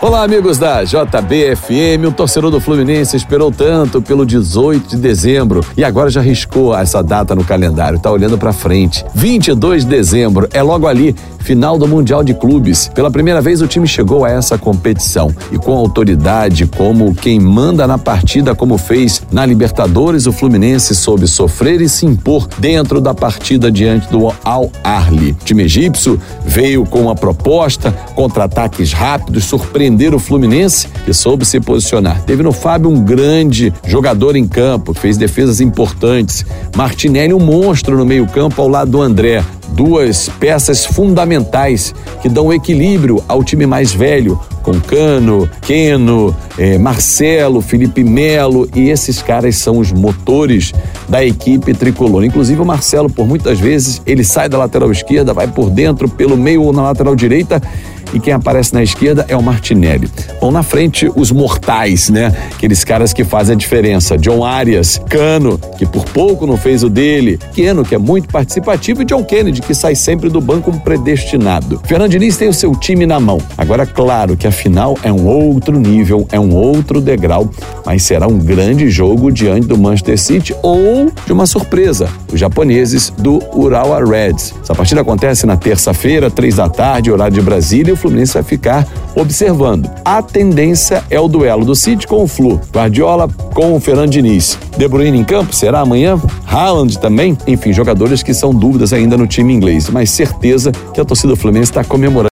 Olá, amigos da JBFM. O torcedor do Fluminense esperou tanto pelo 18 de dezembro e agora já riscou essa data no calendário. Tá olhando para frente. 22 de dezembro é logo ali, final do Mundial de Clubes. Pela primeira vez o time chegou a essa competição e com autoridade, como quem manda na partida, como fez na Libertadores, o Fluminense soube sofrer e se impor dentro da partida diante do Al Arli. O time egípcio veio com uma proposta, contra-ataques rápidos, surpreendentes surpreender o Fluminense, que soube se posicionar. Teve no Fábio um grande jogador em campo, fez defesas importantes. Martinelli, um monstro no meio-campo ao lado do André. Duas peças fundamentais que dão equilíbrio ao time mais velho, com Cano, Queno, eh, Marcelo, Felipe Melo, e esses caras são os motores da equipe tricolor. Inclusive o Marcelo, por muitas vezes, ele sai da lateral esquerda, vai por dentro, pelo meio ou na lateral direita e quem aparece na esquerda é o Martinelli. Bom, na frente, os mortais, né? Aqueles caras que fazem a diferença. John Arias, Cano, que por pouco não fez o dele, Keno, que é muito participativo, e John Kennedy, que sai sempre do banco predestinado. Fernando Diniz tem o seu time na mão. Agora, claro que a final é um outro nível, é um outro degrau, mas será um grande jogo diante do Manchester City ou de uma surpresa, os japoneses do Urawa Reds. Essa partida acontece na terça-feira, três da tarde, horário de Brasília, Fluminense vai ficar observando. A tendência é o duelo do City com o Flu, Guardiola com o Fernando Diniz. De Bruyne em campo, será amanhã? Haaland também? Enfim, jogadores que são dúvidas ainda no time inglês, mas certeza que a torcida do Fluminense está comemorando